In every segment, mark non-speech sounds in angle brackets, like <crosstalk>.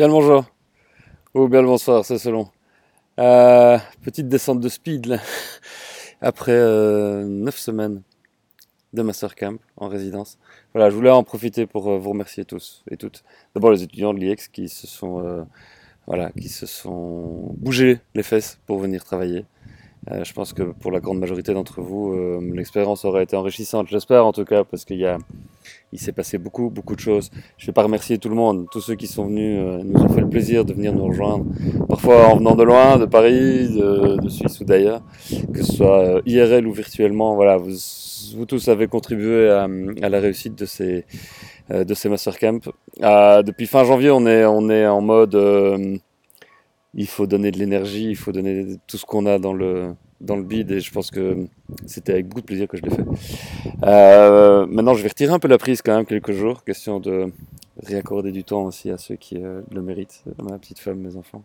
Bien le bonjour. Ou bien le bonsoir, c'est selon. Euh, petite descente de speed là. <laughs> Après euh, 9 semaines de Master Camp en résidence. Voilà, je voulais en profiter pour euh, vous remercier tous et toutes. D'abord les étudiants de l'IEX qui se sont euh, voilà, qui se sont bougés les fesses pour venir travailler. Je pense que pour la grande majorité d'entre vous, l'expérience aurait été enrichissante, j'espère en tout cas, parce qu'il y a, il s'est passé beaucoup, beaucoup de choses. Je ne vais pas remercier tout le monde, tous ceux qui sont venus euh, nous ont fait le plaisir de venir nous rejoindre, parfois en venant de loin, de Paris, de, Suisse ou d'ailleurs, que ce soit euh, IRL ou virtuellement. Voilà, vous, tous avez contribué à, la réussite de ces, euh, de. Euh, depuis fin janvier, on est, en mode il faut donner de l'énergie, il faut donner tout ce qu'on a dans le, dans le bid et je pense que c'était avec beaucoup de plaisir que je l'ai fait. Euh, maintenant, je vais retirer un peu la prise quand même quelques jours, question de réaccorder du temps aussi à ceux qui euh, le méritent, ma petite femme, mes enfants.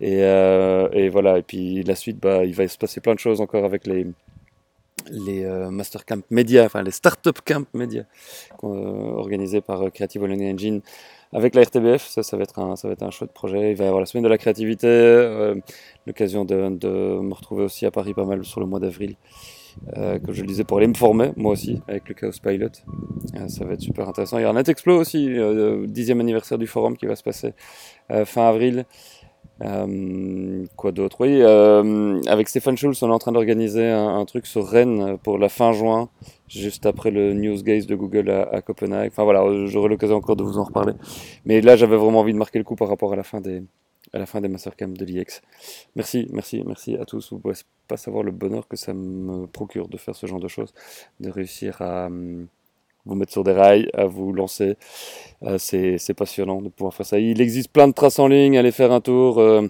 Et, euh, et voilà, et puis la suite, bah, il va se passer plein de choses encore avec les, les euh, Master Camp Média, enfin les Startup Camp Média, euh, organisés par euh, Creative Learning Engine avec la RTBF. Ça, ça va être un, ça va être un chouette projet. Il va y avoir la semaine de la créativité, euh, l'occasion de, me retrouver aussi à Paris pas mal sur le mois d'avril. Euh, que je le disais pour aller me former, moi aussi, avec le Chaos Pilot. Euh, ça va être super intéressant. Il y aura un Netexplo aussi, euh, dixième anniversaire du forum qui va se passer fin avril. Euh, quoi d'autre? Oui, euh, avec Stéphane Schulz, on est en train d'organiser un, truc sur Rennes pour la fin juin, juste après le Newsgaze de Google à, Copenhague. Enfin voilà, j'aurai l'occasion encore de vous en reparler. Mais là, j'avais vraiment envie de marquer le coup par rapport à la fin des, à la fin des Mastercamp de l'IEX. Merci, merci, merci à tous. Vous ne pouvez pas savoir le bonheur que ça me procure de faire ce genre de choses, de réussir à hum, vous mettre sur des rails, à vous lancer. Euh, c'est passionnant de pouvoir faire ça. Il existe plein de traces en ligne, allez faire un tour, euh,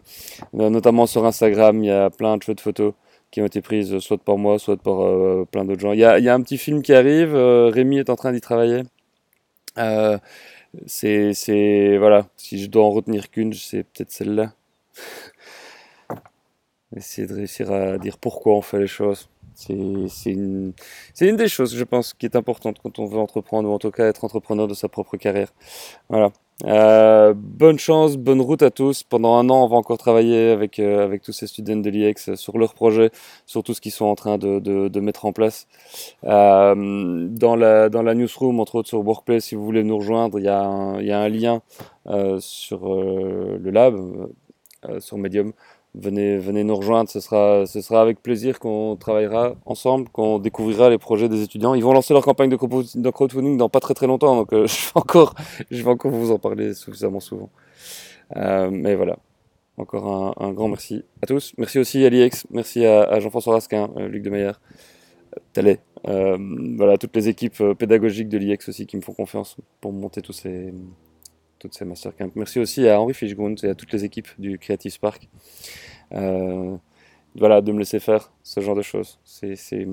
notamment sur Instagram, il y a plein de chouettes photos qui ont été prises soit par moi, soit par euh, plein d'autres gens. Il y a, un petit film qui arrive, Rémi est en train d'y travailler. C'est, voilà, si je dois en retenir qu'une, c'est peut-être celle-là. <laughs> Essayer de réussir à dire pourquoi on fait les choses. C'est, une, des choses, je pense, qui est importante quand on veut entreprendre, ou en tout cas être entrepreneur de sa propre carrière. Voilà. Euh, bonne chance, bonne route à tous. Pendant un an, on va encore travailler avec, euh, tous ces students de l'IEX sur leurs projets, sur tout ce qu'ils sont en train de, mettre en place. Euh, dans, la, newsroom, entre autres sur Workplace, si vous voulez nous rejoindre, il y a un, il y a un lien sur le lab, sur Medium. Venez, venez nous rejoindre, ce sera, ce sera avec plaisir qu'on travaillera ensemble, qu'on découvrira les projets des étudiants. Ils vont lancer leur campagne de crowdfunding de dans pas très très longtemps, donc euh, <laughs> je, vais encore, je vais encore vous en parler suffisamment souvent. Euh, mais voilà, encore un, grand merci à tous. Merci aussi à l'IEX, merci à, Jean-François Rasquin, euh, Luc Thalès, euh, voilà, toutes les équipes pédagogiques de l'IEX aussi qui me font confiance pour monter tous ces, toutes ces mastercamps. Merci aussi à Henri Fischgrund et à toutes les équipes du Creative Spark. Euh, voilà, de me laisser faire ce genre de choses. C'est, c'est,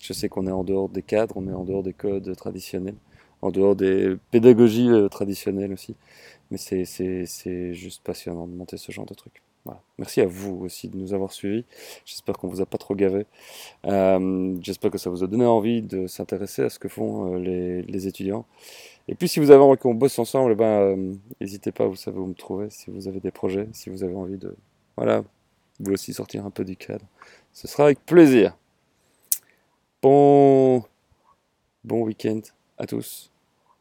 je sais qu'on est en dehors des cadres, on est en dehors des codes traditionnels, en dehors des pédagogies euh, traditionnelles aussi. Mais c'est, c'est, c'est juste passionnant de monter ce genre de truc. Voilà. Merci à vous aussi de nous avoir suivis. J'espère qu'on vous a pas trop gavé. Euh, j'espère que ça vous a donné envie de s'intéresser à ce que font euh, les, les étudiants. Et puis si vous avez envie qu'on bosse ensemble, ben, euh, n'hésitez pas, vous savez où me trouver, si vous avez des projets, si vous avez envie de, voilà, vous aussi sortir un peu du cadre. Ce sera avec plaisir. Bon, bon week-end à tous.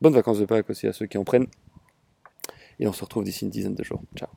Bonnes vacances de Pâques aussi à ceux qui en prennent. Et on se retrouve d'ici une dizaine de jours. Ciao.